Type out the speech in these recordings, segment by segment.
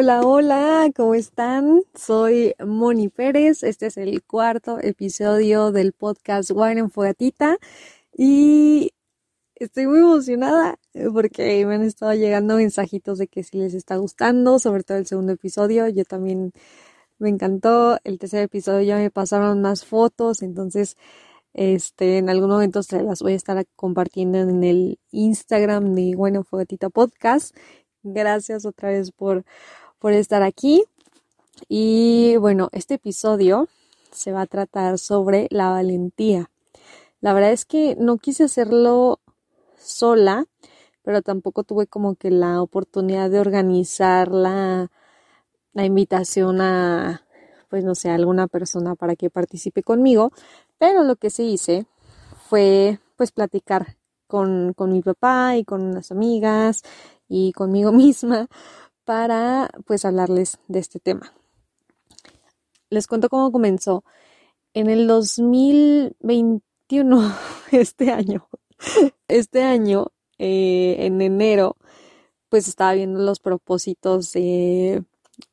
Hola, hola, ¿cómo están? Soy Moni Pérez. Este es el cuarto episodio del podcast Wine en Fogatita y estoy muy emocionada porque me han estado llegando mensajitos de que si les está gustando, sobre todo el segundo episodio. Yo también me encantó. El tercer episodio ya me pasaron más fotos, entonces este, en algún momento se las voy a estar compartiendo en el Instagram de Bueno Fogatita Podcast. Gracias otra vez por, por estar aquí. Y bueno, este episodio se va a tratar sobre la valentía. La verdad es que no quise hacerlo sola, pero tampoco tuve como que la oportunidad de organizar la, la invitación a, pues no sé, alguna persona para que participe conmigo. Pero lo que se hice fue pues platicar con, con mi papá y con unas amigas y conmigo misma para pues hablarles de este tema. Les cuento cómo comenzó. En el 2021, este año, este año, eh, en enero, pues estaba viendo los propósitos de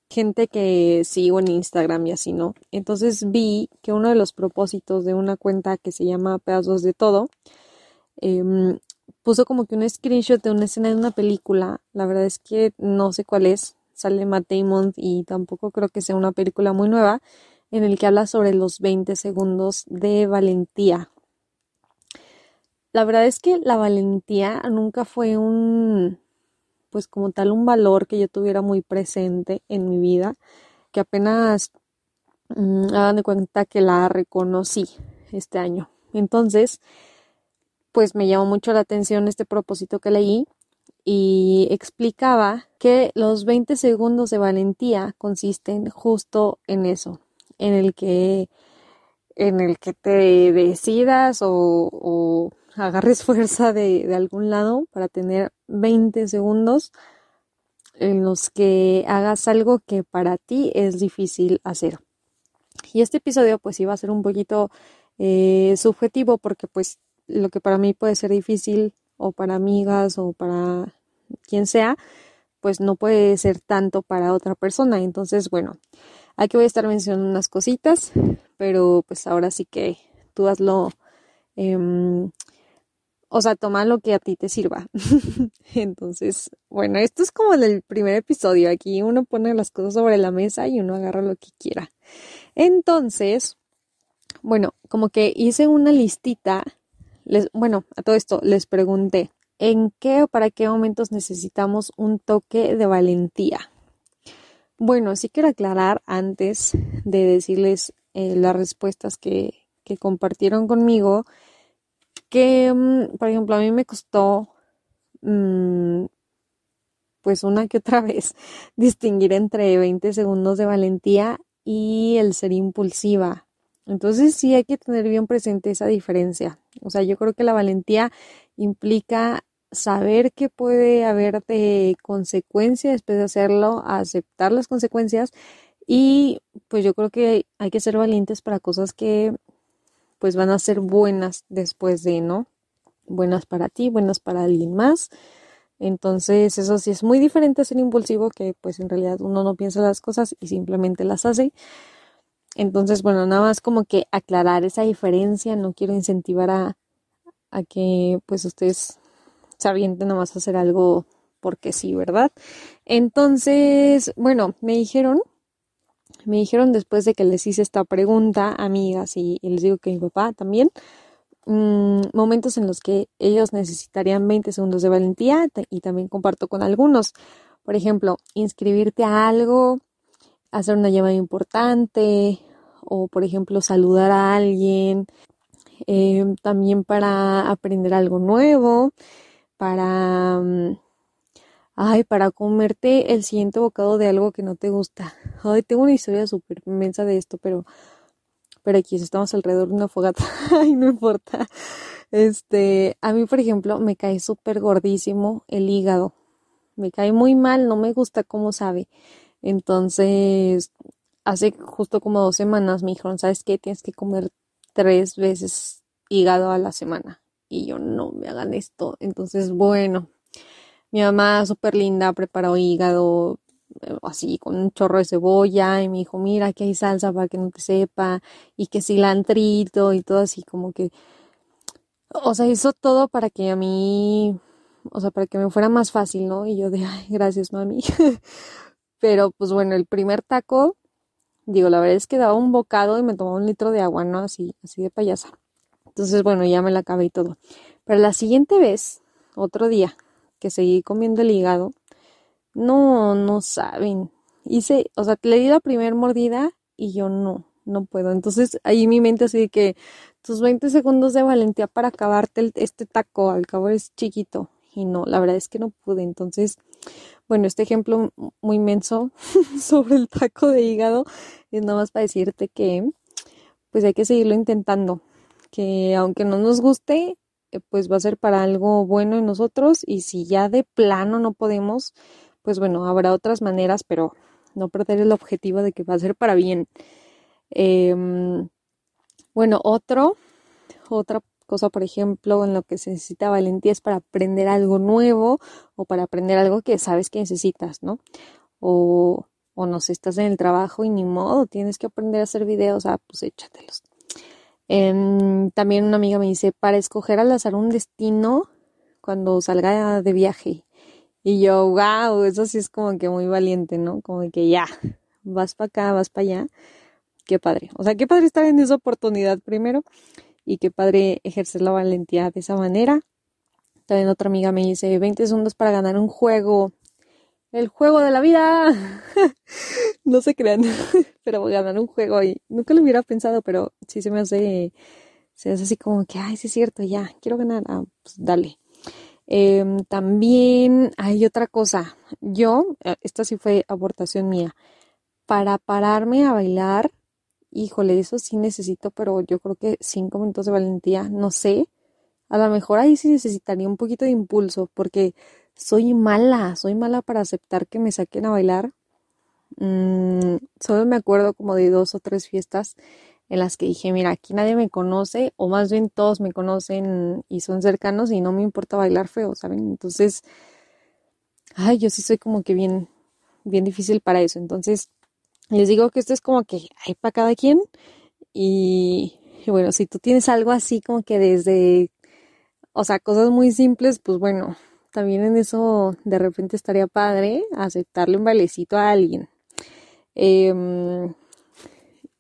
gente que sigo en Instagram y así, ¿no? Entonces vi que uno de los propósitos de una cuenta que se llama Pedazos de Todo, em, puso como que un screenshot de una escena de una película. La verdad es que no sé cuál es. Sale Matt Damon y tampoco creo que sea una película muy nueva en el que habla sobre los 20 segundos de valentía. La verdad es que la valentía nunca fue un pues como tal un valor que yo tuviera muy presente en mi vida, que apenas mm, hagan de cuenta que la reconocí este año. Entonces, pues me llamó mucho la atención este propósito que leí y explicaba que los 20 segundos de valentía consisten justo en eso, en el que en el que te decidas o agarres fuerza de, algún lado para tener 20 segundos en los que hagas algo que para ti es difícil hacer. Y este episodio pues iba a ser un poquito eh, subjetivo porque pues lo que para mí puede ser difícil o para amigas o para quien sea, pues no puede ser tanto para otra persona. Entonces, bueno, aquí voy a estar mencionando unas cositas, pero pues ahora sí que tú hazlo eh, o sea, toma lo que a ti te sirva. Entonces, bueno, esto es como el primer episodio. Aquí uno pone las cosas sobre la mesa y uno agarra lo que quiera. Entonces, bueno, como que hice una listita. Les, bueno, a todo esto les pregunté, ¿en qué o para qué momentos necesitamos un toque de valentía? Bueno, sí quiero aclarar antes de decirles eh, las respuestas que, que compartieron conmigo que, mm, por ejemplo, a mí me costó, mm, pues una que otra vez, distinguir entre 20 segundos de valentía y el ser impulsiva. Entonces sí hay que tener bien presente esa diferencia. O sea, yo creo que la valentía implica saber que puede haber de consecuencias después de hacerlo, aceptar las consecuencias y pues yo creo que hay que ser valientes para cosas que pues van a ser buenas después de, ¿no? Buenas para ti, buenas para alguien más. Entonces, eso sí es muy diferente a ser impulsivo, que pues en realidad uno no piensa las cosas y simplemente las hace. Entonces, bueno, nada más como que aclarar esa diferencia, no quiero incentivar a, a que pues ustedes se avienten nada más a hacer algo porque sí, ¿verdad? Entonces, bueno, me dijeron me dijeron después de que les hice esta pregunta, amigas, y, les digo que mi papá también, mm, momentos en los que ellos necesitarían 20 segundos de valentía y también comparto con algunos. Por ejemplo, inscribirte a algo, hacer una llamada importante o, por ejemplo, saludar a alguien, em, también para aprender algo nuevo, para... Mm, Ay, para comerte el siguiente bocado de algo que no te gusta. Ay, tengo una historia súper inmensa de esto, pero, pero aquí estamos alrededor de una fogata. Ay, no importa. Este, a mí, por ejemplo, me cae súper gordísimo el hígado. Me cae muy mal, no me gusta cómo sabe. Entonces, hace justo como dos semanas me dijeron, ¿sabes qué? Tienes que comer tres veces hígado a la semana. Y yo, no me hagan esto. Entonces, bueno, mi mamá súper linda preparó hígado, eh, así con un chorro de cebolla y me dijo, mira, aquí hay salsa para que no te sepa y que cilantrito y todo así como que, o sea, hizo todo para que a mí, o sea, para que me fuera más fácil, ¿no? Y yo de, ay, gracias, mami. Pero pues bueno, el primer taco, digo, la verdad es que daba un bocado y me tomaba un litro de agua, ¿no? Así, así de payasa. Entonces, bueno, ya me la acabé y todo. Pero la siguiente vez, otro día, que seguí comiendo el hígado, no, no saben. Hice, o sea, le di la primera mordida y yo no, no puedo. Entonces ahí mi mente así de que tus 20 segundos de valentía para acabarte este taco, al cabo es chiquito. Y no, la verdad es que no pude. Entonces, bueno, este ejemplo muy inmenso sobre el taco de hígado es nada más para decirte que pues hay que seguirlo intentando. Que aunque no nos guste, eh, pues va a ser para algo bueno en nosotros. Y si ya de plano no podemos, pues bueno, habrá otras maneras, pero no perder el objetivo de que va a ser para bien. Em, bueno, otro, otra cosa, por ejemplo, en lo que se necesita valentía es para aprender algo nuevo o para aprender algo que sabes que necesitas, ¿no? O, o no estás en el trabajo y ni modo, tienes que aprender a hacer videos, ah, pues échatelos. Em, también una amiga me dice, para escoger al azar un destino cuando salga de viaje. Y yo, wow, eso sí es como que muy valiente, ¿no? Como que ya, vas para acá, vas para allá. Qué padre. O sea, qué padre estar en esa oportunidad primero y qué padre ejercer la valentía de esa manera. También otra amiga me dice, 20 segundos para ganar un juego. El juego de la vida. no se crean, pero ganar un juego y nunca lo hubiera pensado, pero sí se me hace, se hace así como que, ay, sí es cierto, ya, quiero ganar. Ah, pues dale. Em, también hay otra cosa. Yo, eh, esta sí fue aportación mía. Para pararme a bailar, híjole, eso sí necesito, pero yo creo que cinco minutos de valentía, no sé. A lo mejor ahí sí necesitaría un poquito de impulso, porque soy mala, soy mala para aceptar que me saquen a bailar. Mm, solo me acuerdo como de dos o tres fiestas en las que dije, mira, aquí nadie me conoce, o más bien todos me conocen y son cercanos y no me importa bailar feo, ¿saben? Entonces, ay, yo sí soy como que bien, bien difícil para eso. Entonces, les digo que esto es como que hay para cada quien. Y, bueno, si tú tienes algo así como que desde, o sea, cosas muy simples, pues bueno, también en eso de repente estaría padre aceptarle un bailecito a alguien. Eh,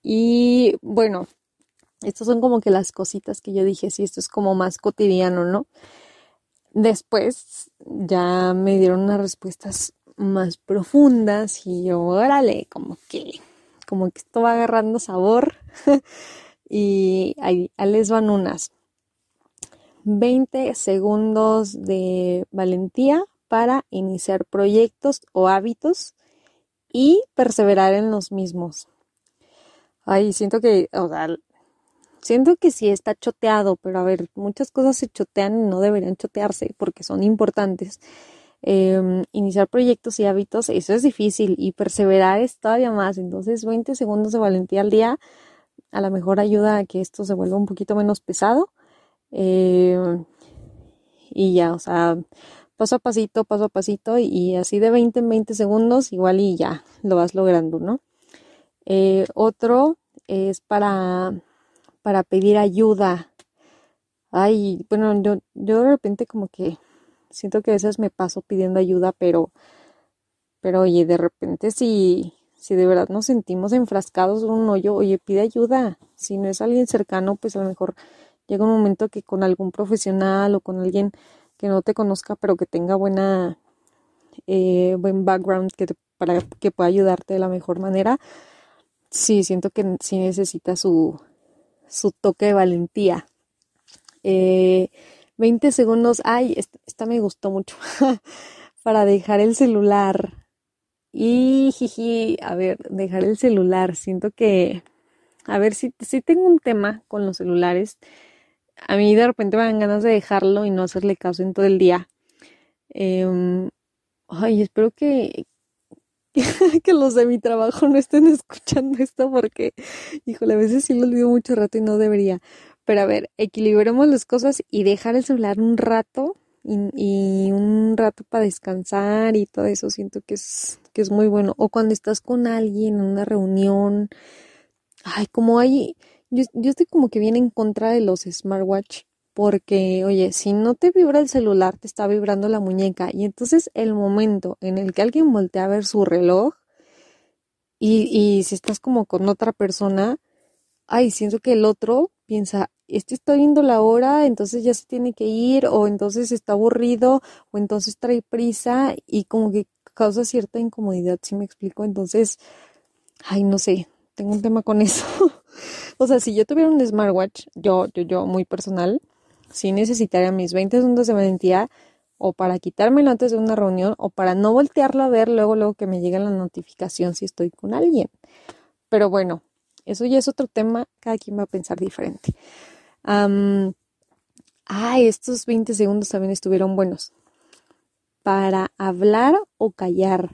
y bueno, estas son como que las cositas que yo dije, sí, esto es como más cotidiano, ¿no? Después ya me dieron unas respuestas más profundas y yo, órale, como que, como que esto va agarrando sabor. y ahí, les van unas. 20 segundos de valentía para iniciar proyectos o hábitos y perseverar en los mismos. Ay, siento que, o sea, siento que sí está choteado, pero a ver, muchas cosas se chotean y no deberían chotearse porque son importantes. Em, iniciar proyectos y hábitos, eso es difícil y perseverar es todavía más. Entonces, 20 segundos de valentía al día a lo mejor ayuda a que esto se vuelva un poquito menos pesado. Em, y ya, o sea, paso a pasito, paso a pasito y así de 20 en 20 segundos igual y ya lo vas logrando, ¿no? Eh, otro es para, para pedir ayuda. Ay, bueno, yo, yo de repente como que siento que a veces me paso pidiendo ayuda, pero, pero oye, de repente si, si de verdad nos sentimos enfrascados en un hoyo, oye, pide ayuda. Si no es alguien cercano, pues a lo mejor llega un momento que con algún profesional o con alguien que no te conozca, pero que tenga buena, eh, buen background que para que pueda ayudarte de la mejor manera, sí, siento que sí necesita su, su toque de valentía. Eh, 20 segundos, ay, esta, me gustó mucho, para dejar el celular. Y jiji, a ver, dejar el celular, siento que, a ver, si, si tengo un tema con los celulares, a mí de repente me dan ganas de dejarlo y no hacerle caso en todo el día. Em, ay, espero que, que los de mi trabajo no estén escuchando esto porque, híjole, a veces sí lo olvido mucho rato y no debería. Pero a ver, equilibremos las cosas y dejar el celular un rato y, un rato para descansar y todo eso siento que es, que es muy bueno. O cuando estás con alguien en una reunión, ay, como hay, yo, yo estoy como que bien en contra de los smartwatch porque, oye, si no te vibra el celular, te está vibrando la muñeca. Y entonces el momento en el que alguien voltea a ver su reloj y, y si estás como con otra persona, ay, siento que el otro piensa, este está viendo la hora, entonces ya se tiene que ir, o entonces está aburrido, o entonces trae prisa y como que causa cierta incomodidad, si me explico. Entonces, ay, no sé, tengo un tema con eso. o sea, si yo tuviera un smartwatch, yo, yo, yo, muy personal, si necesitaría mis 20 segundos de valentía o para quitármelo antes de una reunión o para no voltearlo a ver luego, luego que me llegue la notificación si estoy con alguien. Pero bueno, eso ya es otro tema, cada quien va a pensar diferente. Ah, estos 20 segundos también estuvieron buenos. Para hablar o callar.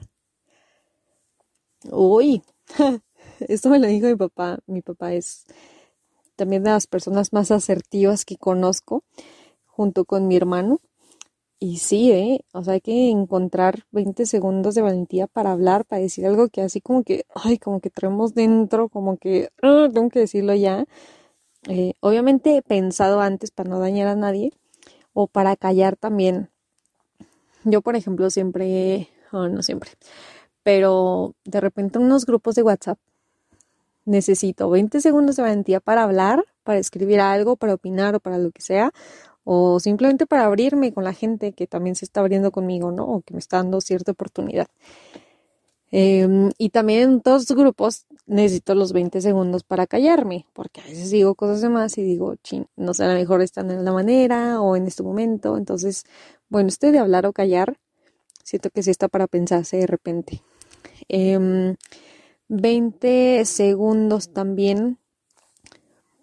Uy, esto me lo dijo mi papá. Mi papá es también de las personas más asertivas que conozco, junto con mi hermano. Y sí, ¿eh? O sea, hay que encontrar 20 segundos de valentía para hablar, para decir algo que así como que, ay, como que traemos dentro, como que, ah, tengo que decirlo ya. Eh, obviamente he pensado antes para no dañar a nadie o para callar también. Yo, por ejemplo, siempre, oh, no siempre, pero de repente unos grupos de WhatsApp necesito 20 segundos de valentía para hablar, para escribir algo, para opinar o para lo que sea, o simplemente para abrirme con la gente que también se está abriendo conmigo, ¿no? O que me está dando cierta oportunidad. Em, y también en todos los grupos necesito los 20 segundos para callarme, porque a veces digo cosas de más y digo, chin, no sé, a lo mejor están en la manera o en este momento. Entonces, bueno, este de hablar o callar, siento que sí está para pensarse de repente. 20 em, segundos también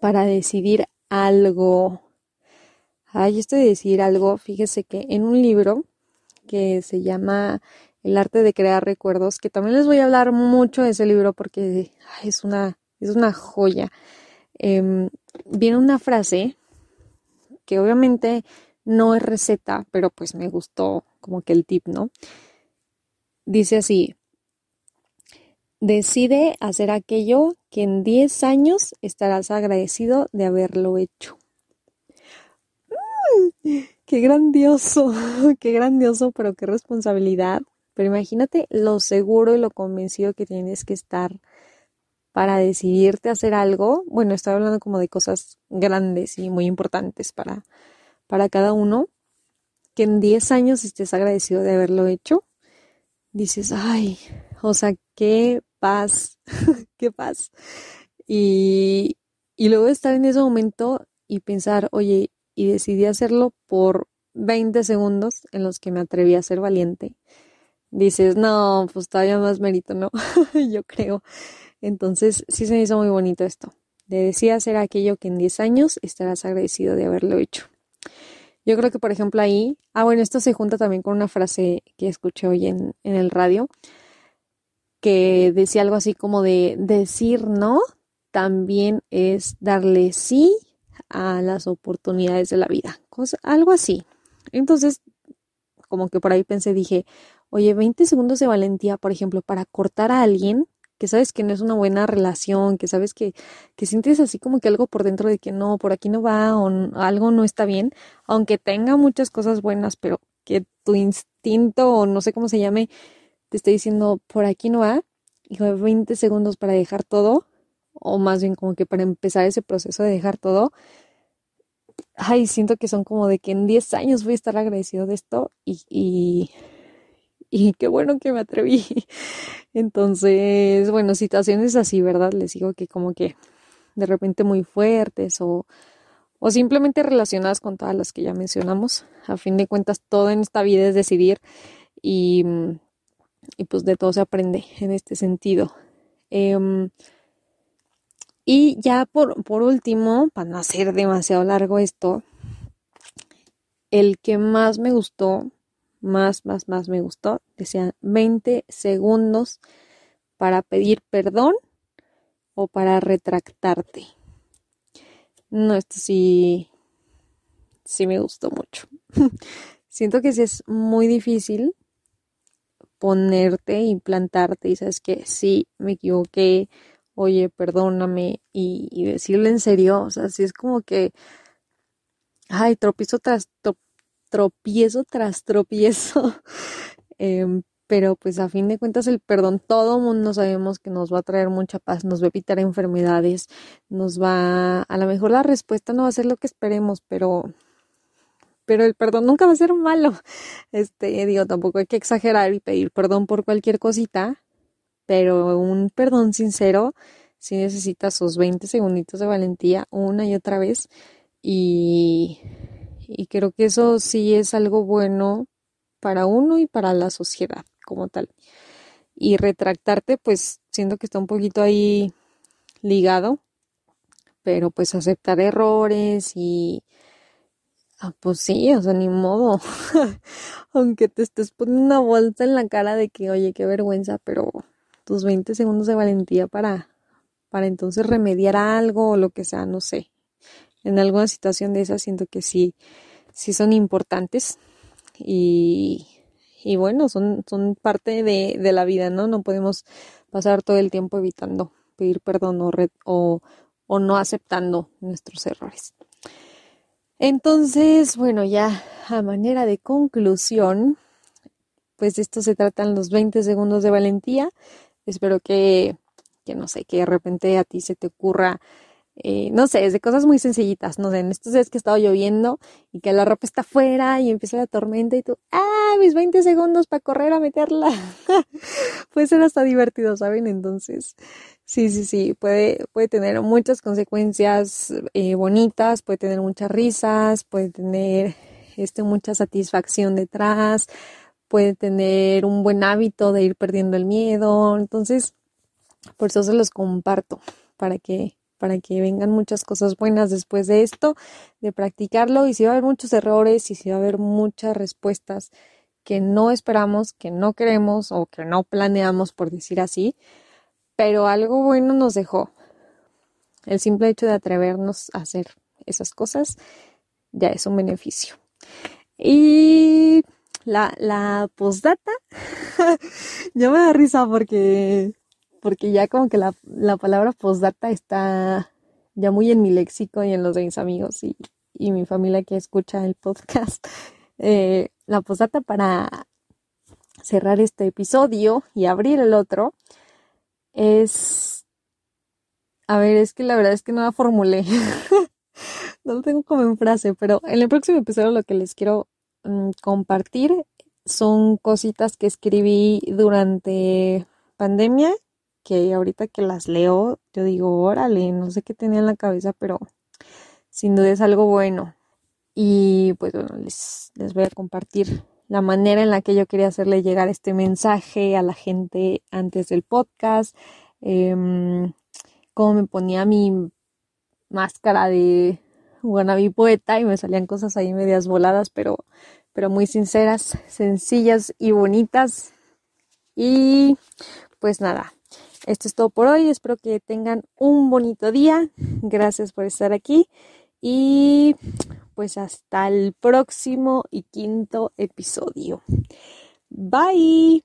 para decidir algo. Ay, esto de decir algo, fíjese que en un libro que se llama El arte de crear recuerdos, que también les voy a hablar mucho de ese libro porque es, una, es una joya. Em, viene una frase que obviamente no es receta, pero pues me gustó como que el tip, ¿no? Dice así, decide hacer aquello que en 10 años estarás agradecido de haberlo hecho. Qué grandioso, qué grandioso, pero qué responsabilidad. Pero imagínate lo seguro y lo convencido que tienes que estar para decidirte a hacer algo. Bueno, estoy hablando como de cosas grandes y muy importantes para, para cada uno. Que en 10 años estés agradecido de haberlo hecho. Dices, ay, o sea, qué paz, qué paz. Y, y luego estar en ese momento y pensar, oye, y decidí hacerlo por 20 segundos en los que me atreví a ser valiente. Dices, no, pues todavía más mérito, ¿no? Yo creo. Entonces, sí se hizo muy bonito esto. De decir hacer aquello que en 10 años estarás agradecido de haberlo hecho. Yo creo que, por ejemplo, ahí, ah, bueno, esto se junta también con una frase que escuché hoy en, en el radio, que decía algo así como de decir no también es darle sí a las oportunidades de la vida, cosa, algo así. Entonces, como que por ahí pensé, dije, oye, 20 segundos de valentía, por ejemplo, para cortar a alguien que sabes que no es una buena relación, que sabes que, que sientes así como que algo por dentro de que no, por aquí no va o algo no está bien, aunque tenga muchas cosas buenas, pero que tu instinto o no sé cómo se llame, te esté diciendo por aquí no va, y 20 segundos para dejar todo, o más bien como que para empezar ese proceso de dejar todo, ay, siento que son como de que en 10 años voy a estar agradecido de esto y, y, y qué bueno que me atreví. Entonces, bueno, situaciones así, ¿verdad? Les digo que como que de repente muy fuertes o, o simplemente relacionadas con todas las que ya mencionamos. A fin de cuentas, todo en esta vida es decidir y, y pues de todo se aprende en este sentido. Eh, y ya por, por último, para no hacer demasiado largo esto, el que más me gustó, más, más, más me gustó, decían 20 segundos para pedir perdón o para retractarte. No, esto sí, sí me gustó mucho. siento que sí es muy difícil ponerte y plantarte y sabes que sí, me equivoqué, oye, perdóname y, decirle en serio, o sea, sí es como que, ay, tropiezo tras tropiezo tras tropiezo, em, pero pues a fin de cuentas el perdón, todo mundo sabemos que nos va a traer mucha paz, nos va a evitar enfermedades, nos va, a lo mejor la respuesta no va a ser lo que esperemos, pero pero el perdón nunca va a ser malo. Este, digo, tampoco hay que exagerar y pedir perdón por cualquier cosita, pero un perdón sincero sí necesita sus 20 segunditos de valentía una y otra vez y, y creo que eso sí es algo bueno para uno y para la sociedad como tal. Y retractarte, pues siento que está un poquito ahí ligado, pero pues aceptar errores y Ah, pues sí, o sea, ni modo. Aunque te estés poniendo una bolsa en la cara de que, oye, qué vergüenza, pero tus 20 segundos de valentía para, para entonces remediar algo o lo que sea, no sé. En alguna situación de esa siento que sí, sí son importantes y, y bueno, son, son parte de, de, la vida, ¿no? No podemos pasar todo el tiempo evitando pedir perdón o, o, o no aceptando nuestros errores. Entonces, bueno, ya a manera de conclusión, pues de esto se tratan los 20 segundos de valentía. Espero que, que no sé, que de repente a ti se te ocurra eh, no sé, es de cosas muy sencillitas, no sé, en estos días que estado lloviendo y que la ropa está afuera y empieza la tormenta y tú, ah, mis 20 segundos para correr a meterla. puede ser hasta divertido, ¿saben? Entonces, sí, sí, sí, puede, puede tener muchas consecuencias eh, bonitas, puede tener muchas risas, puede tener este, mucha satisfacción detrás, puede tener un buen hábito de ir perdiendo el miedo, entonces, por eso se los comparto, para que para que vengan muchas cosas buenas después de esto, de practicarlo y si va a haber muchos errores y si va a haber muchas respuestas que no esperamos, que no queremos o que no planeamos, por decir así, pero algo bueno nos dejó. El simple hecho de atrevernos a hacer esas cosas ya es un beneficio. Y la, la postdata, ya me da risa porque porque ya como que la, la palabra postdata está ya muy en mi léxico y en los de mis amigos y, y mi familia que escucha el podcast. Eh, la postdata para cerrar este episodio y abrir el otro es... A ver, es que la verdad es que no la formulé. no lo tengo como en frase, pero en el próximo episodio lo que les quiero mm, compartir son cositas que escribí durante pandemia que ahorita que las leo, yo digo, órale, no sé qué tenía en la cabeza, pero sin duda es algo bueno. Y pues bueno, les, les voy a compartir la manera en la que yo quería hacerle llegar este mensaje a la gente antes del podcast, eh, cómo me ponía mi máscara de wannabe poeta y me salían cosas ahí medias voladas, pero, pero muy sinceras, sencillas y bonitas. Y pues nada, esto es todo por hoy. Espero que tengan un bonito día. Gracias por estar aquí. Y pues hasta el próximo y quinto episodio. Bye.